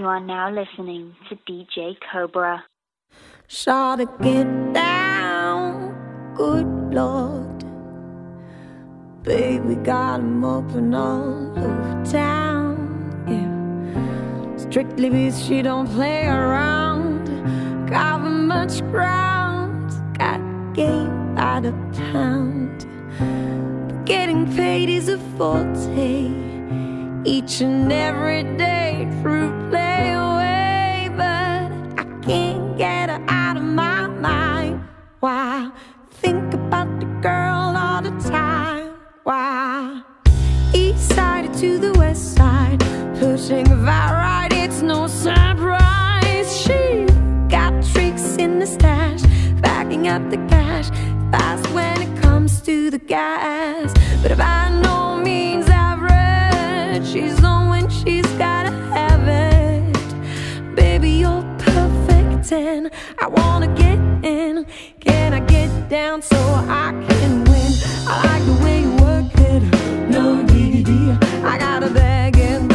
You are now listening to DJ Cobra. Shot to get down, good lord. Baby got 'em open all over town. Yeah, strictly because she don't play around. Cover much ground, got game by the pound. But getting paid is a forte each and every day through vibe? It's no surprise she got tricks in the stash, backing up the cash fast when it comes to the gas, but by no means average. She's on when she's gotta have it. Baby, you're perfect, and I wanna get in. Can I get down so I can win? I like the way you work it. No diggity. I gotta bag it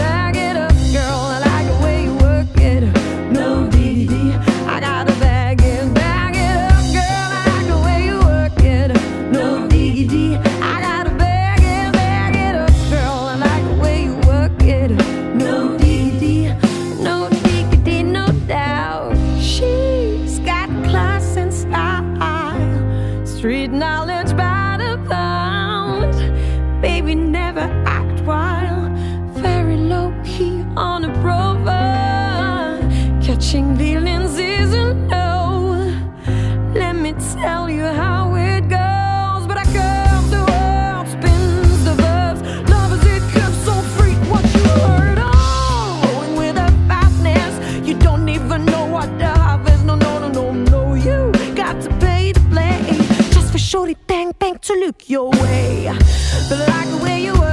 style, look your way. But like the way you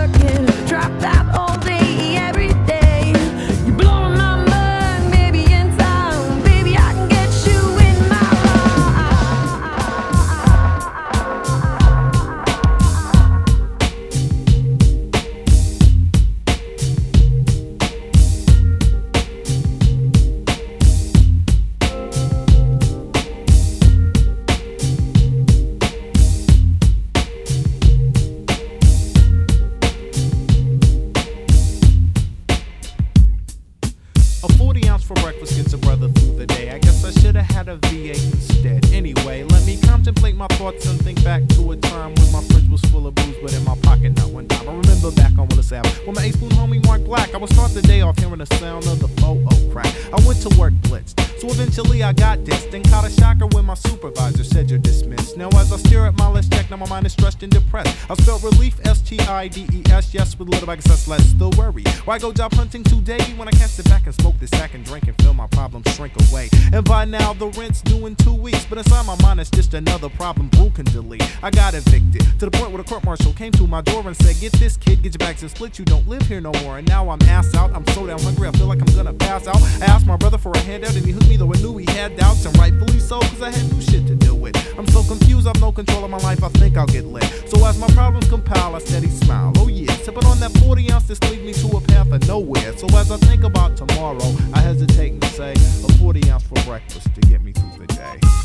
list check, now my mind is stressed and depressed. I spelled relief S T I D E S, yes, with a little of success, less the worry. Why go job hunting today when I can't sit back and smoke this sack and drink and feel my problems shrink away? And by now the rent's due in two weeks, but inside my mind it's just another problem Brew can delete. I got evicted to the point where the court marshal came to my door and said, Get this kid, get your bags and split. You don't live here no more. And now I'm ass out. I'm so damn hungry, I feel like I'm gonna pass out. I asked my brother for a handout and he hooked me, though I knew he had doubts, and rightfully so, cause I had new shit to deal with. I'm so confused, I've no control of my life, I think I'll get lit. So as my problems compile, I steady smile. Oh yeah, sipping on that 40 ounce, this lead me to a path of nowhere. So as I think about tomorrow, I hesitate and say, a 40 ounce for breakfast to get me through the day.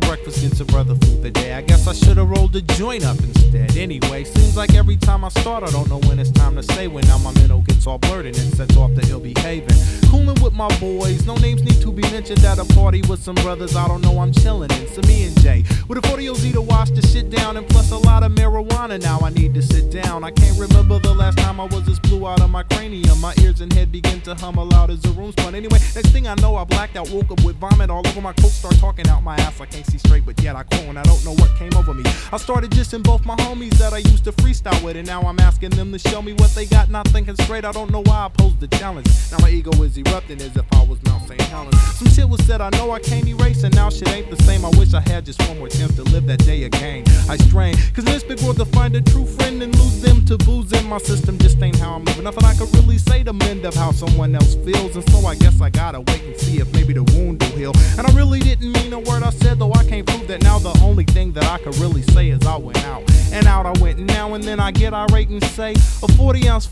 For breakfast a brother food the day. I guess I should have rolled a joint up instead. Anyway, seems like every time I start, I don't know when it's time to say when. Now my mental gets all blurred and it sets off the ill behaving. Cooling with my boys, no names need to be mentioned at a party with some brothers I don't know I'm chilling in. So me and Jay, with a 40 OZ to wash the shit down, and plus a lot of marijuana. Now I need to sit down. I can't remember the last time I was this blue out of my cranium. My ears and head begin to hum aloud as the room spun. Anyway, next thing I know, I blacked out, woke up with vomit all over my coat, start talking out my ass. I can't 60 straight, but yet I grown. I don't know what came over me. I started dissing both my homies that I used to freestyle with, and now I'm asking them to show me what they got. Not thinking straight, I don't know why I posed the challenge. Now my ego is erupting as if I was Mount St. Helens. Some shit was said I know I can't erase, and now shit ain't the same. I wish I had just one more chance to live that day again. I strain, cause big world to find a true friend and lose them to booze in my system. Just ain't how I'm living. Nothing I could really say to mend up how someone else feels, and so I guess I gotta wait and see if maybe the wound will heal. And I really didn't mean a word I said, though so I can't prove that now the only thing that I could really say is I went out. And out I went now and then I get irate and say, a 40 ounce,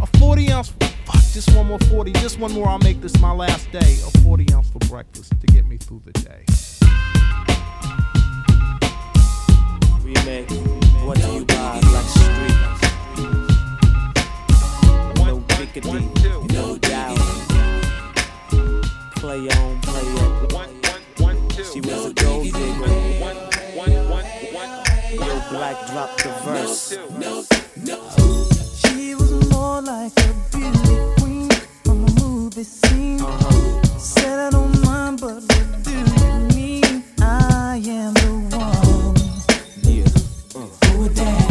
a 40 ounce, fuck, just one more 40, just one more, I'll make this my last day. A 40 ounce for breakfast to get me through the day. What do you buy like street? No no doubt. Play on, play on she was a gold digger. One, one, one, Yo, Black dropped the verse. She was more like a beauty queen from a movie scene. Said I don't mind, but what do you mean? I am the one. Yeah. Oh, damn.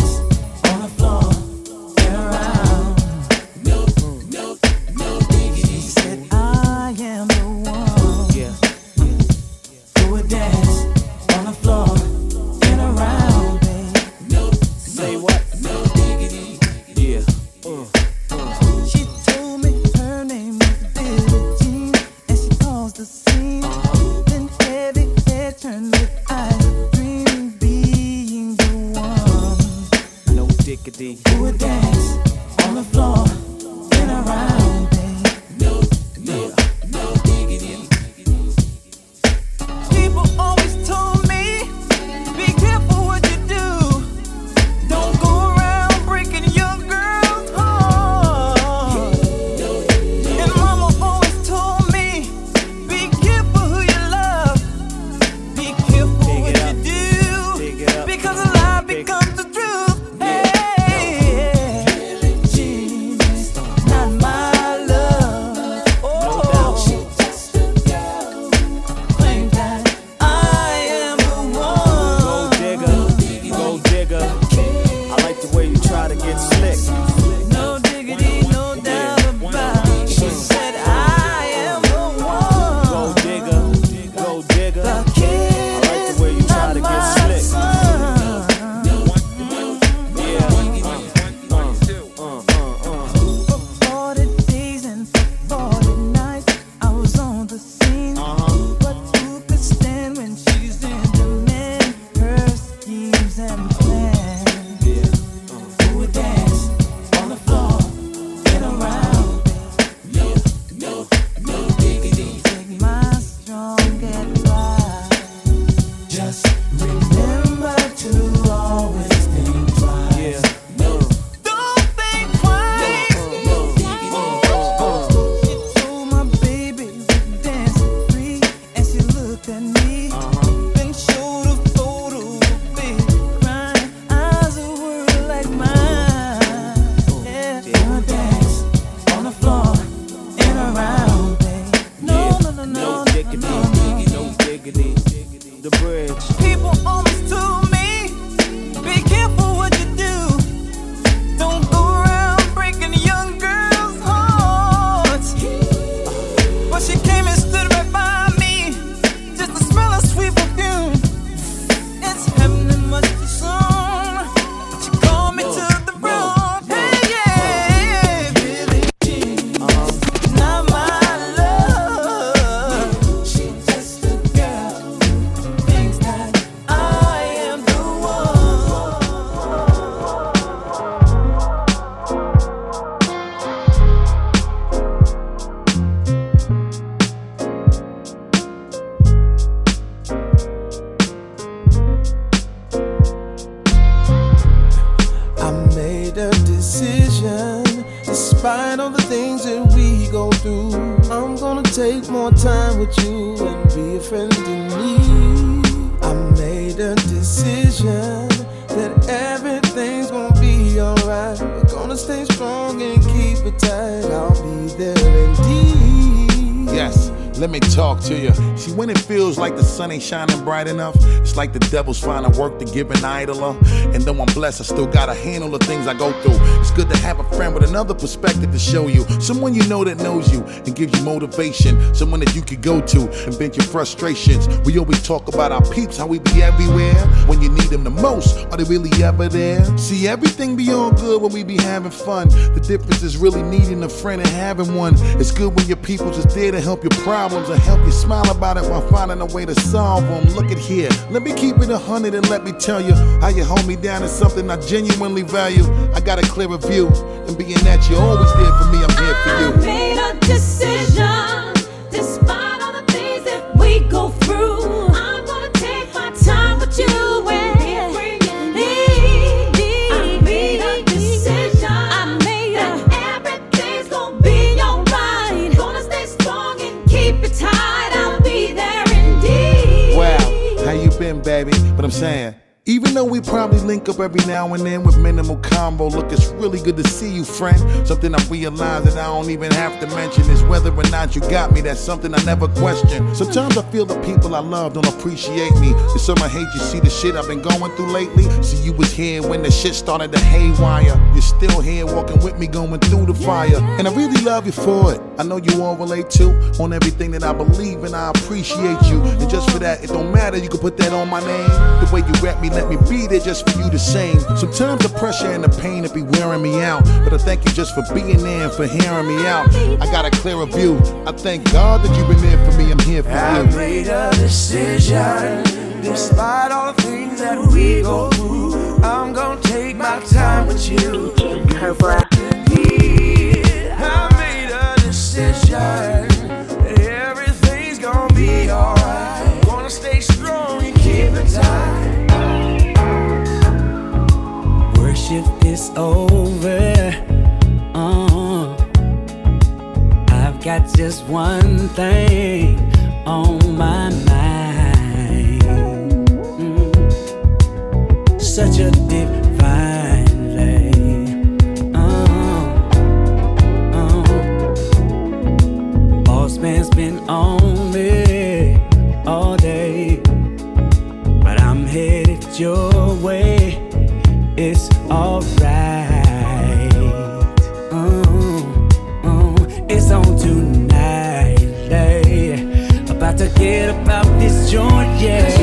I made a decision that Let me talk to you. See, when it feels like the sun ain't shining bright enough, it's like the devil's finding work to give an idler. And though I'm blessed, I still gotta handle the things I go through. It's good to have a friend with another perspective to show you. Someone you know that knows you and gives you motivation. Someone that you could go to and vent your frustrations. We always talk about our peeps, how we be everywhere. When you need them the most, are they really ever there? See, everything be all good when we be having fun. The difference is really needing a friend and having one. It's good when your people just there to help your problems and help you smile about it while finding a way to solve them. Look at here, let me keep it a hundred and let me tell you how you hold me down is something I genuinely value. I got a clearer view, and being that you're always there for me, I'm here for I you. made a decision, But I'm saying. Even though we probably link up every now and then with minimal combo, look, it's really good to see you, friend. Something I realize that I don't even have to mention is whether or not you got me. That's something I never question. Sometimes I feel the people I love don't appreciate me. It's some I hate you see the shit I've been going through lately. See, you was here when the shit started to haywire. You're still here walking with me, going through the fire. And I really love you for it. I know you all relate to on everything that I believe and I appreciate you. And just for that, it don't matter. You can put that on my name. The way you rap me, let me be there just for you the same. Sometimes the pressure and the pain it be wearing me out. But I thank you just for being there and for hearing me out. I got a clearer view. I thank God that you've been there for me. I'm here for you. I you. made a decision, despite all the things that we go through. I'm gonna take my time with you. Cobra. I made a decision is over. Uh, I've got just one thing on my mind. Mm. Such a divine lay. Uh, uh. Boss man's been on me all day, but I'm headed your About this joint, yeah.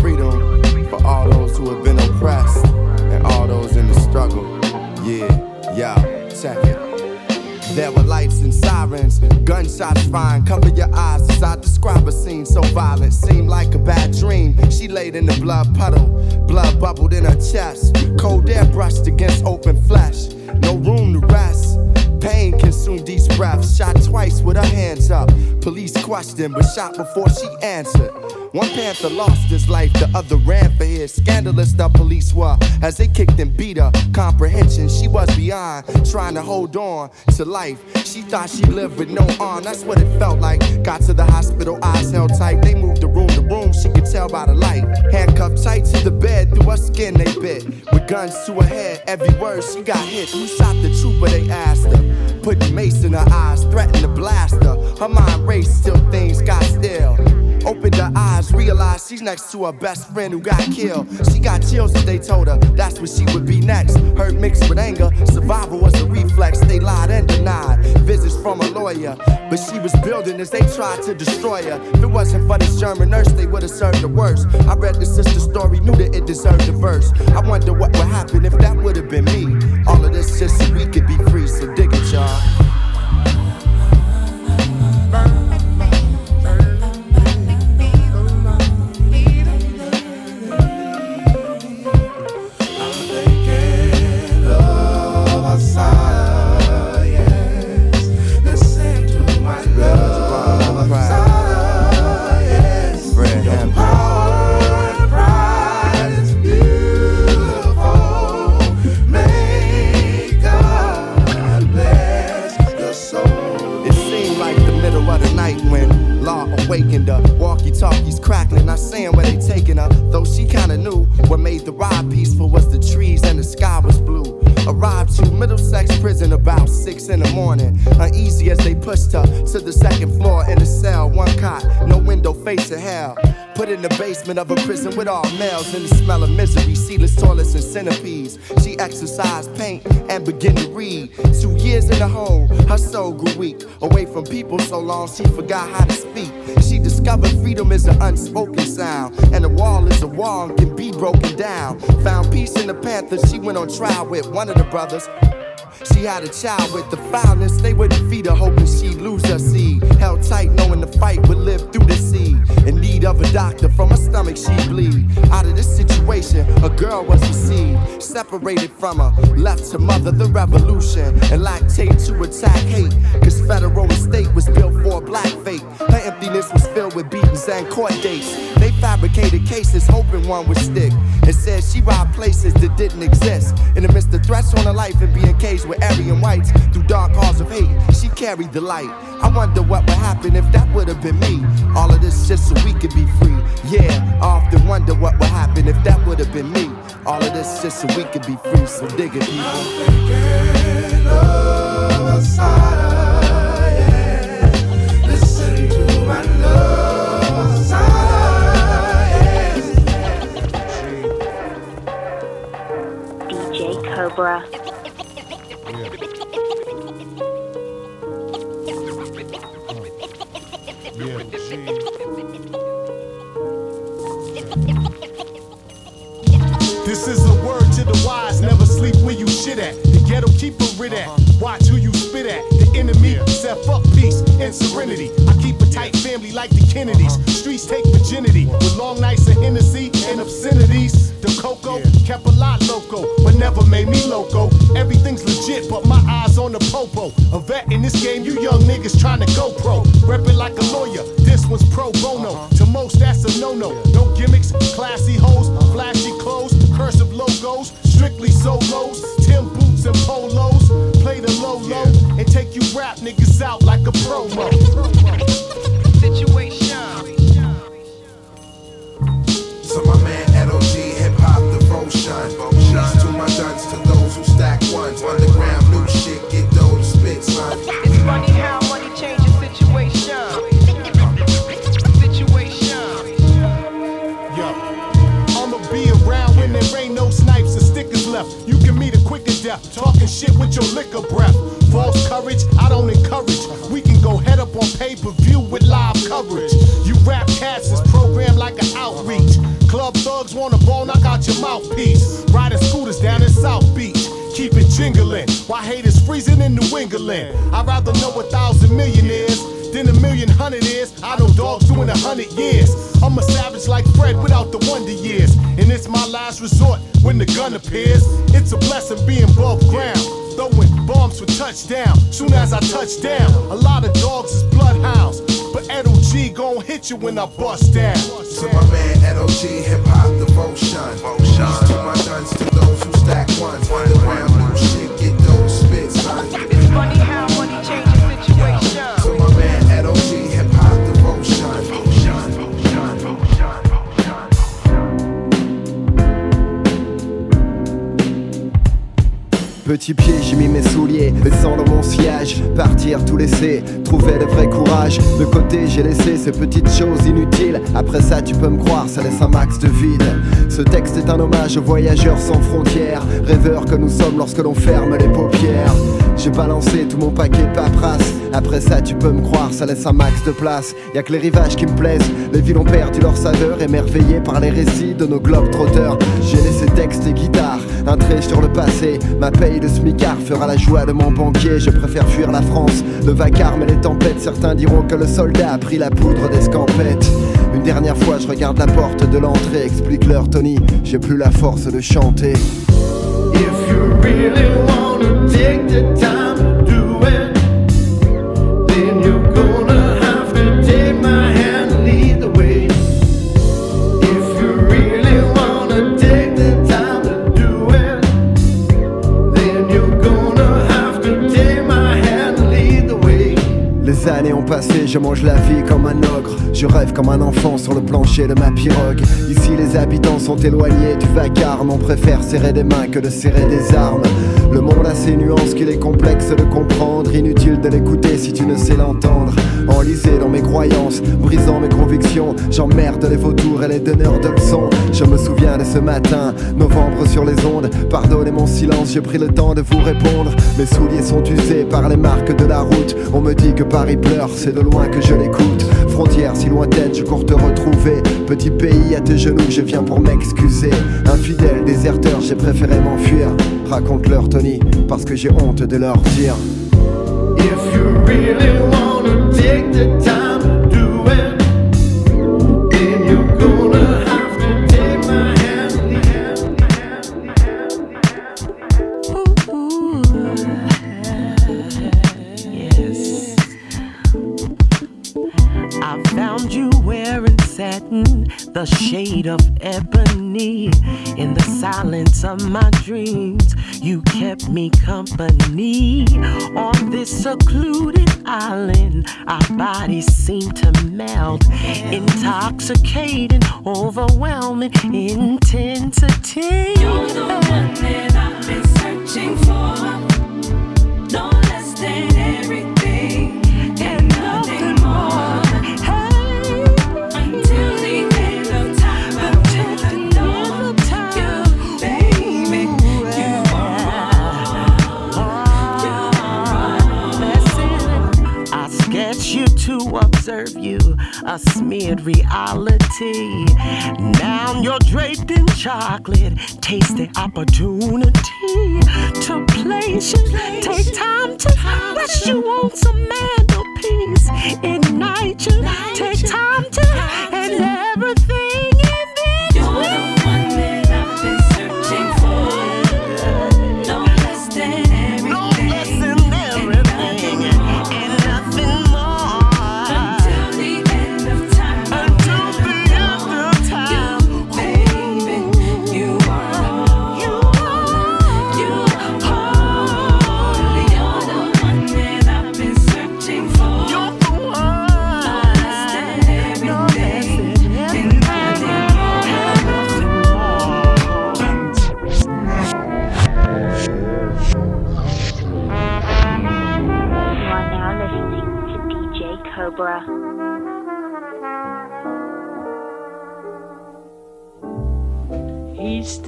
Freedom for all those who have been oppressed and all those in the struggle. Yeah, yeah, check it. There were lights and sirens, gunshots flying. Cover your eyes as I describe a scene so violent, seemed like a bad dream. She laid in the blood puddle, blood bubbled in her chest. Cold air brushed against open flesh, no room to rest. Pain consumed each breath. Shot twice with her hands up. Police questioned, but shot before she answered. One Panther lost his life, the other ran for his. Scandalous the police were as they kicked and beat her. Comprehension, she was beyond, trying to hold on to life. She thought she lived with no arm, that's what it felt like. Got to the hospital, eyes held tight. They moved the room to room, she could tell by the light. Handcuffed tight to the bed, through her skin they bit. With guns to her head, every word she got hit. Who shot the trooper? They asked her. Put the mace in her eyes, threatened to blast her. Her mind raced till things got still. Opened her eyes, realized she's next to her best friend who got killed. She got chills as they told her that's what she would be next. Hurt mixed with anger, survival was a reflex. They lied and denied visits from a lawyer, but she was building as they tried to destroy her. If it wasn't for this German nurse, they would have served the worst. I read the sister's story, knew that it deserved a verse. I wonder what would happen if that would have been me. All of this just so we could be free, so dig it, y'all. Males in the smell of misery, sealess toilets and centipedes. She exercised paint and began to read. Two years in the hole, her soul grew weak. Away from people so long, she forgot how to speak. She discovered freedom is an unspoken sound, and a wall is a wall and can be broken down. Found peace in the Panther, she went on trial with one of the brothers. She had a child with the foulness, they wouldn't feed her, hoping she'd lose her seed. Held tight, knowing the fight would live need of a doctor, from her stomach she'd bleed. Out of this situation, a girl was received. Separated from her, left to mother the revolution. And lactate to attack hate. Cause federal estate was built for black fate. Her emptiness was filled with beatings and court dates. They fabricated cases, hoping one would stick. And said she robbed places that didn't exist. In the midst of threats on her life and being caged with Aryan whites through dark halls of hate, she carried the light. I wonder what would happen if that would have been me. All of this just so we could be free. Yeah, I often wonder what would happen if that would have been me. All of this just so we could be free. So dig it, people. DJ Cobra. Keep a rid at. Watch who you spit at. The enemy set fuck peace and serenity. I keep a tight family like the Kennedys. Streets take virginity with long nights of Hennessy and obscenities. The cocoa kept a lot loco, but never made me loco. Everything's legit, but my eyes on the popo. A vet in this game, you young niggas trying to go pro. Reppin' like a lawyer, this one's pro bono. To most, that's a no no. No gimmicks, classy hoes, flashy clothes, cursive logos, strictly solos. Tim and take you rap niggas out like a promo. Your liquor breath. False courage, I don't encourage. We can go head up on pay per view with live coverage. You rap cats is programmed like an outreach. Club thugs wanna ball, knock out your mouthpiece. Riding scooters down in South Beach. Keep it jingling Why haters freezing in New England. I'd rather know a thousand millionaires a million hundred years. I know dogs doing a hundred years. I'm a savage like Fred without the wonder years. And it's my last resort when the gun appears. It's a blessing being above ground. Throwing bombs for touchdown. Soon as I touch down, a lot of dogs is bloodhounds. But Edo G gon' hit you when I bust down. To my man NOG, hip hop devotion. Peace to my guns, to those who stack ones. Underground new Petit pied, j'ai mis mes souliers, descends dans mon sillage, partir tout laisser, trouver le vrai courage. De côté, j'ai laissé ces petites choses inutiles. Après ça, tu peux me croire, ça laisse un max de vide. Ce texte est un hommage aux voyageurs sans frontières, rêveurs que nous sommes lorsque l'on ferme les paupières. J'ai balancé tout mon paquet de paperasse. Après ça, tu peux me croire, ça laisse un max de place. Y a que les rivages qui me plaisent. Les villes ont perdu leur saveur, émerveillées par les récits de nos globes trotteurs. J'ai laissé texte et guitare, un trait sur le passé. Ma paye de smicard fera la joie de mon banquier. Je préfère fuir la France, le vacarme et les tempêtes. Certains diront que le soldat a pris la poudre d'escampette. Une dernière fois, je regarde la porte de l'entrée. Explique-leur, Tony, j'ai plus la force de chanter. Je mange la vie comme un ogre. Je rêve comme un enfant sur le plancher de ma pirogue. Ici, les habitants sont éloignés du vacarme. On préfère serrer des mains que de serrer des armes. Le monde a ses nuances qu'il est complexe de comprendre. Inutile de l'écouter si tu ne sais l'entendre. Enlisé dans mes croyances, brisant mes convictions. J'emmerde les vautours et les donneurs de leçons. Je me souviens de ce matin, novembre sur les ondes. Pardonnez mon silence, j'ai pris le temps de vous répondre. Mes souliers sont usés par les marques de la route. On me dit que Paris pleure, c'est de loin que je l'écoute. Frontière si lointaine, je cours te retrouver. Petit pays à tes genoux, je viens pour m'excuser. Infidèle, déserteur, j'ai préféré m'enfuir. Raconte-leur, Tony, parce que j'ai honte de leur dire. If you really wanna take the time to do it, then you're gonna the shade of ebony. In the silence of my dreams, you kept me company. On this secluded island, our bodies seem to melt. Intoxicating, overwhelming intensity. You're the one that I've been searching for. To observe you, a smeared reality. Now you're draped in chocolate, taste the opportunity to place you. Take time to rest you on some mantelpiece. Ignite you, take time to, and everything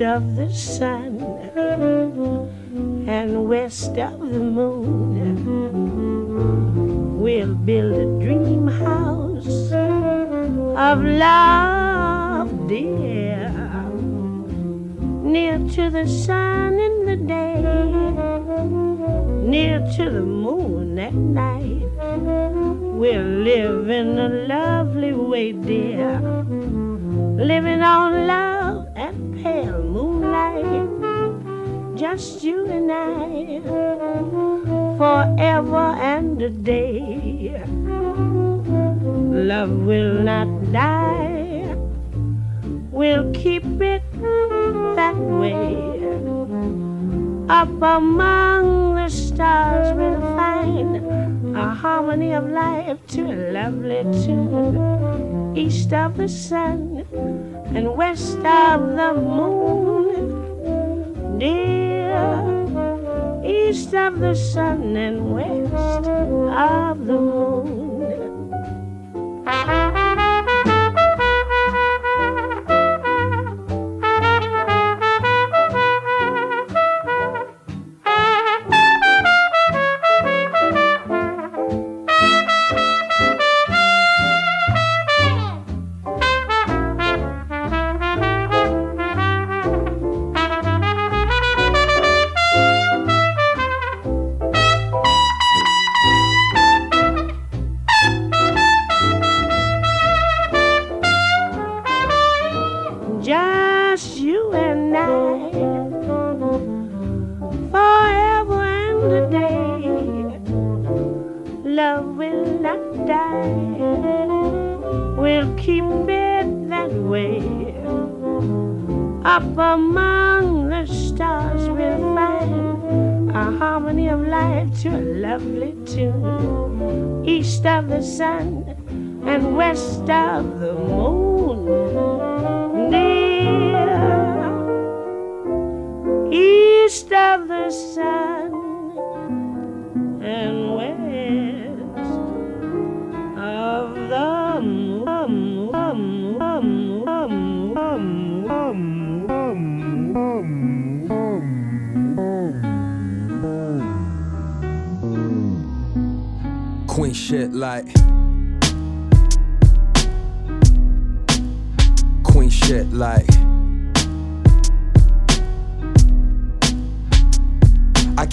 of the sun and west of the moon. We'll build a dream house of love, dear, near to the sun in the day, near to the moon at night. We'll live in a lovely way, dear living on love Just you and I. forever and a day. Love will not die, we'll keep it that way. Up among the stars, we'll find a harmony of life to a lovely tune. East of the sun and west of the moon, dear. East of the sun and west of the moon.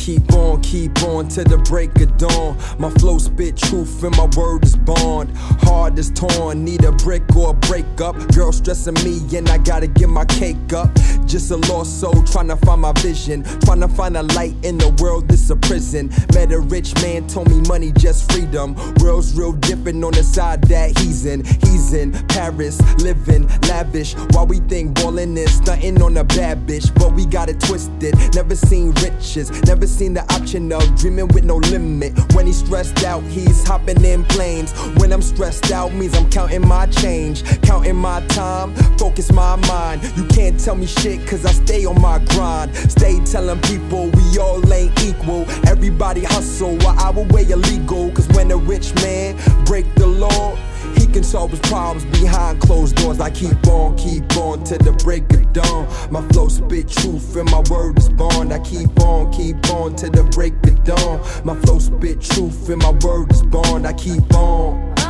Keep on, keep on till the break of dawn. My flow spit truth and my word is bond. Heart is torn, need a brick or a breakup. Girl stressing me and I gotta get my cake up. Just a lost soul trying to find my vision. Trying to find a light in the world that's a prison. Met a rich man, told me money just freedom. World's real different on the side that he's in. He's in Paris, living lavish. While we think ballin' is stunting on a bad bitch. But we got it twisted. Never seen riches, never seen the option of dreaming with no limit. When he's stressed out, he's hopping in planes. When I'm stressed out, means I'm counting my change, counting my time, focus my mind. You can't tell me shit, cause I stay on my grind. Stay telling people we all ain't equal. Everybody hustle while I our way illegal. Cause when a rich man break the law, he can solve his problems behind closed doors. I keep on, keep on to the break of dawn. My flow spit truth and my word is bond. I keep on, keep on to the break of dawn. My flow spit truth and my word is bond. I keep on.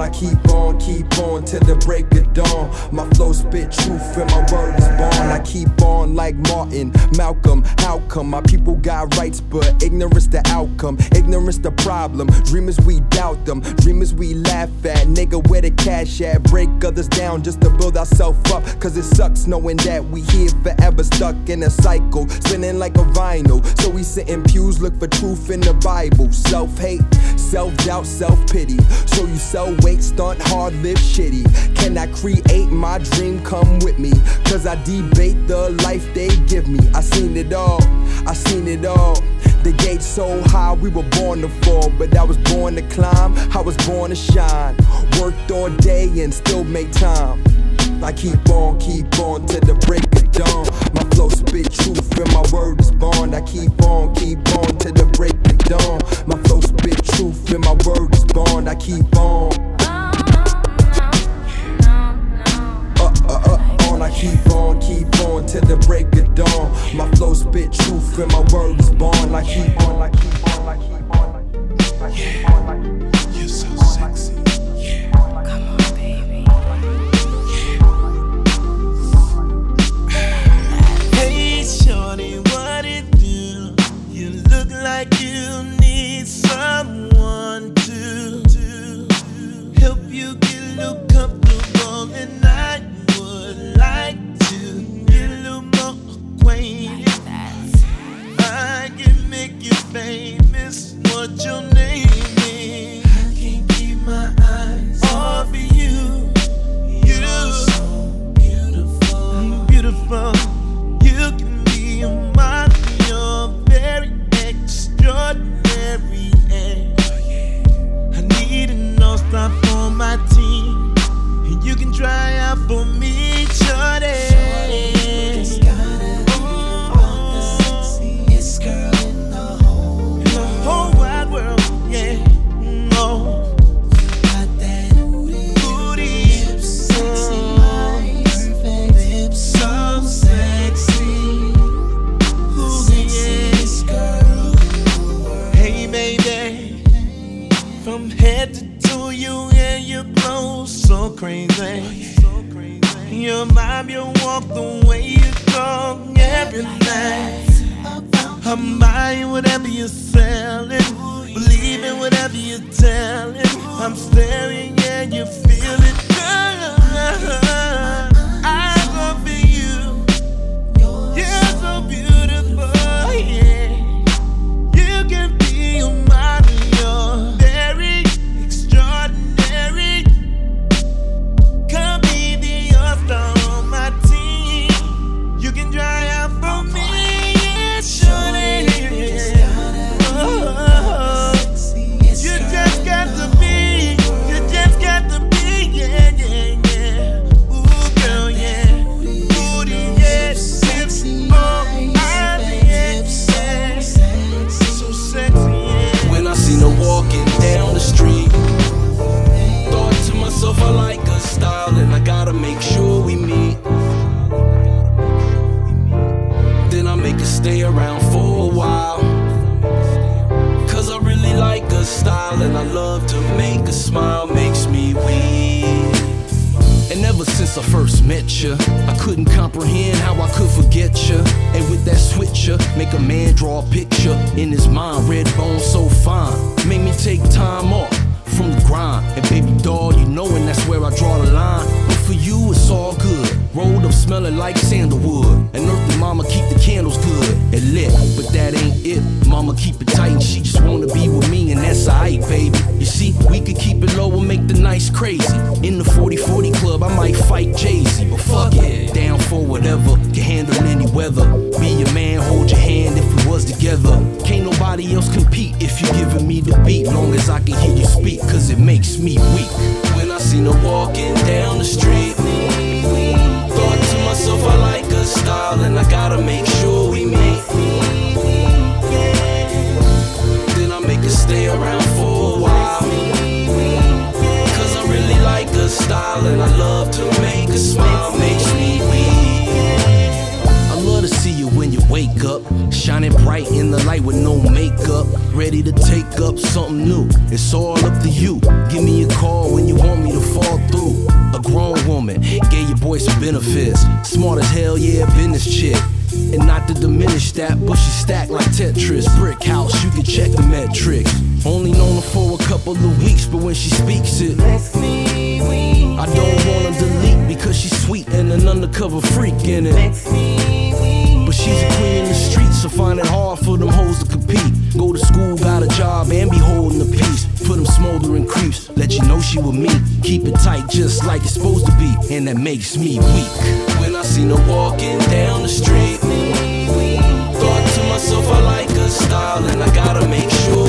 On. I keep on, keep on till the break of dawn. My flow spit truth and my word is bond. I keep on like Martin, Malcolm. How come my people got rights, but ignorance the outcome? Ignorance the problem. Dreamers we doubt them. Dreamers we laugh at. Nigga, where the cash at? Break others down just to build ourselves up. Cause it sucks knowing that we here forever stuck in a cycle. Spinning like a vinyl. So we sit in pews, look for truth in the Bible. Self hate, self doubt, self pity. So you sell weight, stunt hard, live shitty. Can I create my dream? Come with me. Cause I debate the life they give me. I seen it all, I seen it all. The gate so high, we were born to fall. But I was born to climb, I was born to shine. Worked all day and still make time. I keep on, keep on to the break of dawn. Flow spit truth and my word is bond. I keep on, keep on to the break of dawn. My flow spit truth and my word is bond. I keep on. Uh, uh, uh, on. I keep on, keep on till the break of dawn. My flow spit truth and my word is bond. I keep on, I keep on, I keep on. I keep on. You're so what you met ya, I couldn't comprehend how I could forget ya. And with that switcher, make a man draw a picture in his mind. Red bone so fine, made me take time off from the grind. And baby doll, you know, and that's where I draw the line. But for you, it's all good. Rolled up smelling like sandalwood. Mama keep the candles good and lit. But that ain't it. Mama keep it tight and she just wanna be with me, and that's alright, baby. You see, we could keep it low and make the nights crazy. In the 40-40 club, I might fight Jay-Z. But fuck it, down for whatever. Can handle any weather. Be your man, hold your hand if we was together. Can't nobody else compete if you giving me the beat. Long as I can hear you speak, cause it makes me weak. When I seen her walking down the street, like her style, and I gotta make sure we meet. Then I make her stay around for a while. Cause I really like her style, and I love to make her smile, makes me love to see you when you wake up, shining bright in the light with no makeup, ready to take up something new. It's all up to you. Give me a call when you want me to fall through. A grown woman gave your boy some benefits. Smart as hell, yeah, business chick. And not to diminish that, but she stacked like Tetris. Brick house, you can check the metrics. Only known her for a couple of weeks, but when she speaks it, I don't wanna delete because she's sweet and an undercover freak in it. She's a queen in the streets, so find it hard for them hoes to compete. Go to school, got a job, and be holding the peace. Put them smoldering creeps, let you know she with me. Keep it tight, just like it's supposed to be, and that makes me weak. When I seen her walking down the street, thought to myself, I like her style, and I gotta make sure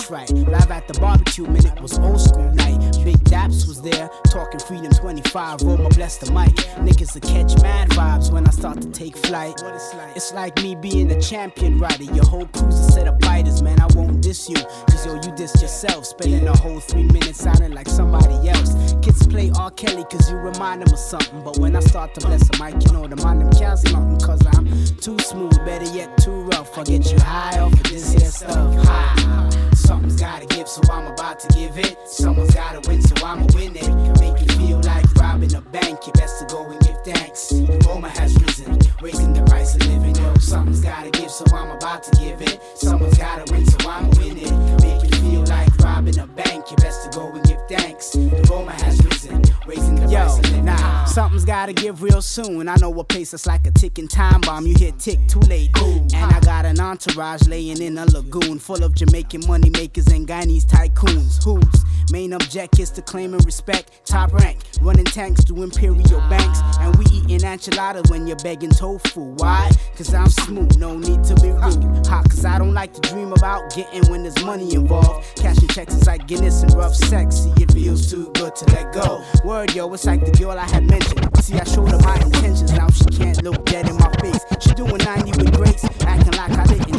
bitch right. Live at the barbecue, man, it was old school night. Big Daps was there, talking Freedom 25. Roma bless the mic. Niggas to catch mad vibes when I start to take flight. It's like me being a champion rider. Your whole crew's a set of biters, man. I won't diss you, cause yo, you diss yourself. Spending a whole three minutes sounding like somebody else. Kids play R. Kelly cause you remind them of something. But when I start to bless the mic, you know the mind them counts nothing cause I'm too smooth, better yet too rough. I get you high off of this here stuff. High. Something's gotta give, so I'm about to give it. Someone's gotta win, so I'ma win it. Make you feel like robbing a bank. You best to go and give thanks. The Roma has risen, raising the price of living. Yo, something's gotta give, so I'm about to give it. Someone's gotta win, so I'ma win it. Make you robbing a bank. You best to go and give thanks. The Roma has risen, raising the living. Nah, something's gotta give real soon. I know a pace that's like a ticking time bomb. You hit tick too late. And I got an entourage laying in a lagoon full of Jamaican money makers and Guyanese tycoons. Whose main object is to claim and respect top rank, running tanks to imperial banks. And we eating enchiladas when you're begging tofu. Why? Cause I'm smooth, no need to be rude. Hot, cause I don't like to dream about getting when there's money involved. Cashing checks is like Guinness and rough sex. See, it feels too good to let go. Word, yo, it's like the girl I had mentioned. See, I showed her my intentions, now she can't look dead in my face. She doing 90 with grace, acting like I didn't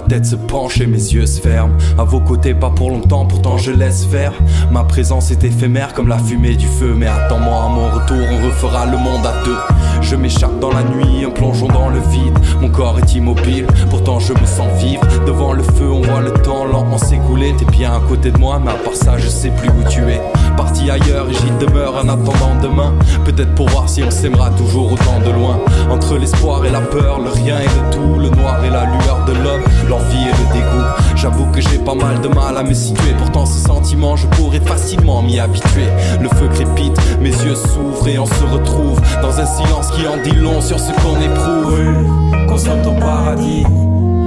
ma tête se penche et mes yeux se ferment. À vos côtés, pas pour longtemps, pourtant je laisse faire. Ma présence est éphémère comme la fumée du feu. Mais attends-moi à mon retour, on refera le monde à deux. Je m'échappe dans la nuit, un plongeon dans le vide. Mon corps est immobile, pourtant je me sens vivre. Devant le feu, on voit le temps lentement s'écouler. T'es bien à côté de moi, mais à part ça, je sais plus où tu es. Parti ailleurs et j'y demeure en attendant demain. Peut-être pour voir si on s'aimera toujours autant de loin. Entre l'espoir et la peur, le rien et le tout, le noir et la lueur de l'homme, l'envie et le dégoût. J'avoue que j'ai pas mal de mal à me situer. Pourtant, ce sentiment, je pourrais facilement m'y habituer. Le feu crépite, mes yeux s'ouvrent et on se retrouve dans un silence qui en dit long sur ce qu'on éprouve. Consomme ton paradis,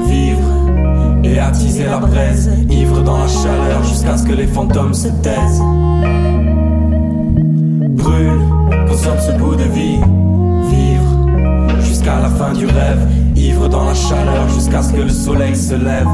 vivre et attiser la braise, ivre dans la chaleur jusqu'à ce que les fantômes se taisent. Brûle, consomme ce bout de vie, vivre jusqu'à la fin du rêve, ivre dans la chaleur jusqu'à ce que le soleil se lève.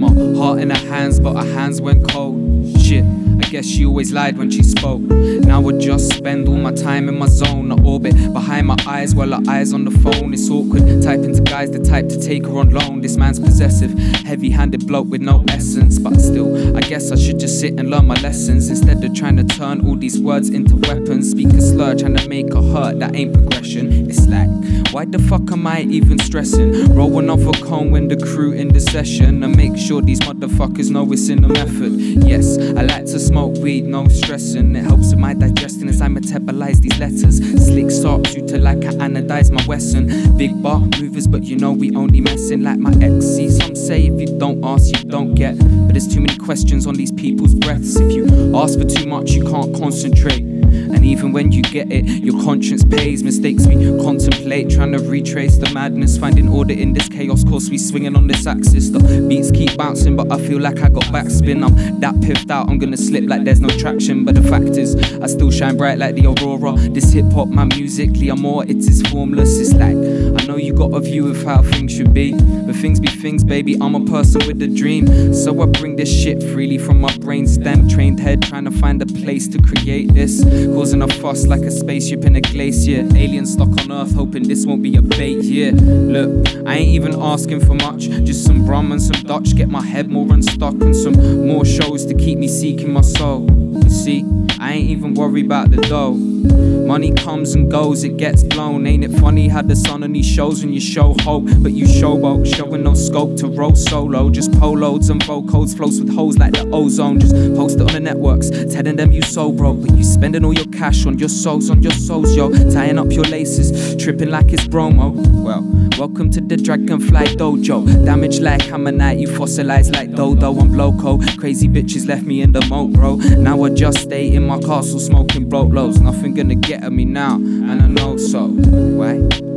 My heart in her hands, but her hands went cold. Shit, I guess she always lied when she spoke. Now I just spend all my time in my zone, the orbit behind my eyes while her eyes on the phone. It's awkward, typing to guys the type to take her on loan. This man's possessive, heavy handed bloke with no essence. But still, I guess I should just sit and learn my lessons instead of trying to turn all these words into weapons. Speak a slur, trying to make her hurt, that ain't progression. It's like, why the fuck am I even stressing? Roll another cone when the crew in the session and make sure these motherfuckers know it's in the method. Yes, I like to smoke weed, no stressing. It helps with my digestion as I metabolize these letters. Slick socks, you to like I anodize my Wesson. Big bar movers, but you know we only messing like my ex. See, some say if you don't ask, you don't get. But there's too many questions on these people's breaths. If you ask for too much, you can't concentrate. And even when you get it, your conscience pays. Mistakes we contemplate, trying to retrace the madness. Finding order in this chaos course, we swinging on this axis. The beats keep bouncing, but I feel like I got backspin. I'm that piffed out, I'm gonna slip like there's no traction. But the fact is, I still shine bright like the aurora. This hip hop, man, musically, I'm more, it is formless. It's like, I know you got a view of how things should be. But things be things, baby, I'm a person with a dream. So I bring this shit freely from my brain stem. Trained head, trying to find a place to create this. Causing a fuss like a spaceship in a glacier. Alien stuck on Earth, hoping this won't be a bait, yeah. Look, I ain't even asking for much. Just some rum and some Dutch. Get my head more unstuck and some more shows to keep me seeking my soul. See, I ain't even worried about the dough. Money comes and goes, it gets blown. Ain't it funny how the sun on these shows when you show hope, but you showboat, showing no scope to roll solo. Just poloads and vocals, floats with holes like the ozone. Just post it on the networks, telling them you so broke, but you spending all your cash on your souls, on your souls, yo. Tying up your laces, tripping like it's bromo. Well, welcome to the Dragonfly Dojo. Damaged like Hammerite, you fossilize like Dodo and Bloco. Crazy bitches left me in the moat, bro. Now I just stay in my castle smoking bloat loads. Nothing gonna get at me now, and I know so. Why?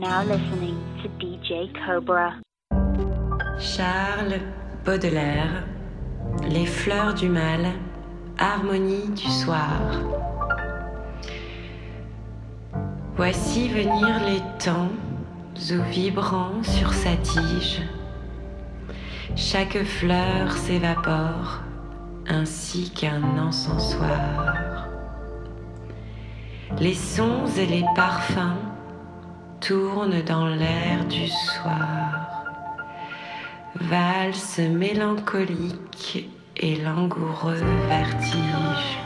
Now listening to DJ Cobra. Charles Baudelaire, Les fleurs du mal, harmonie du soir. Voici venir les temps où vibrant sur sa tige, chaque fleur s'évapore ainsi qu'un encensoir. Les sons et les parfums tournent dans l'air du soir, valse mélancolique et langoureux vertige.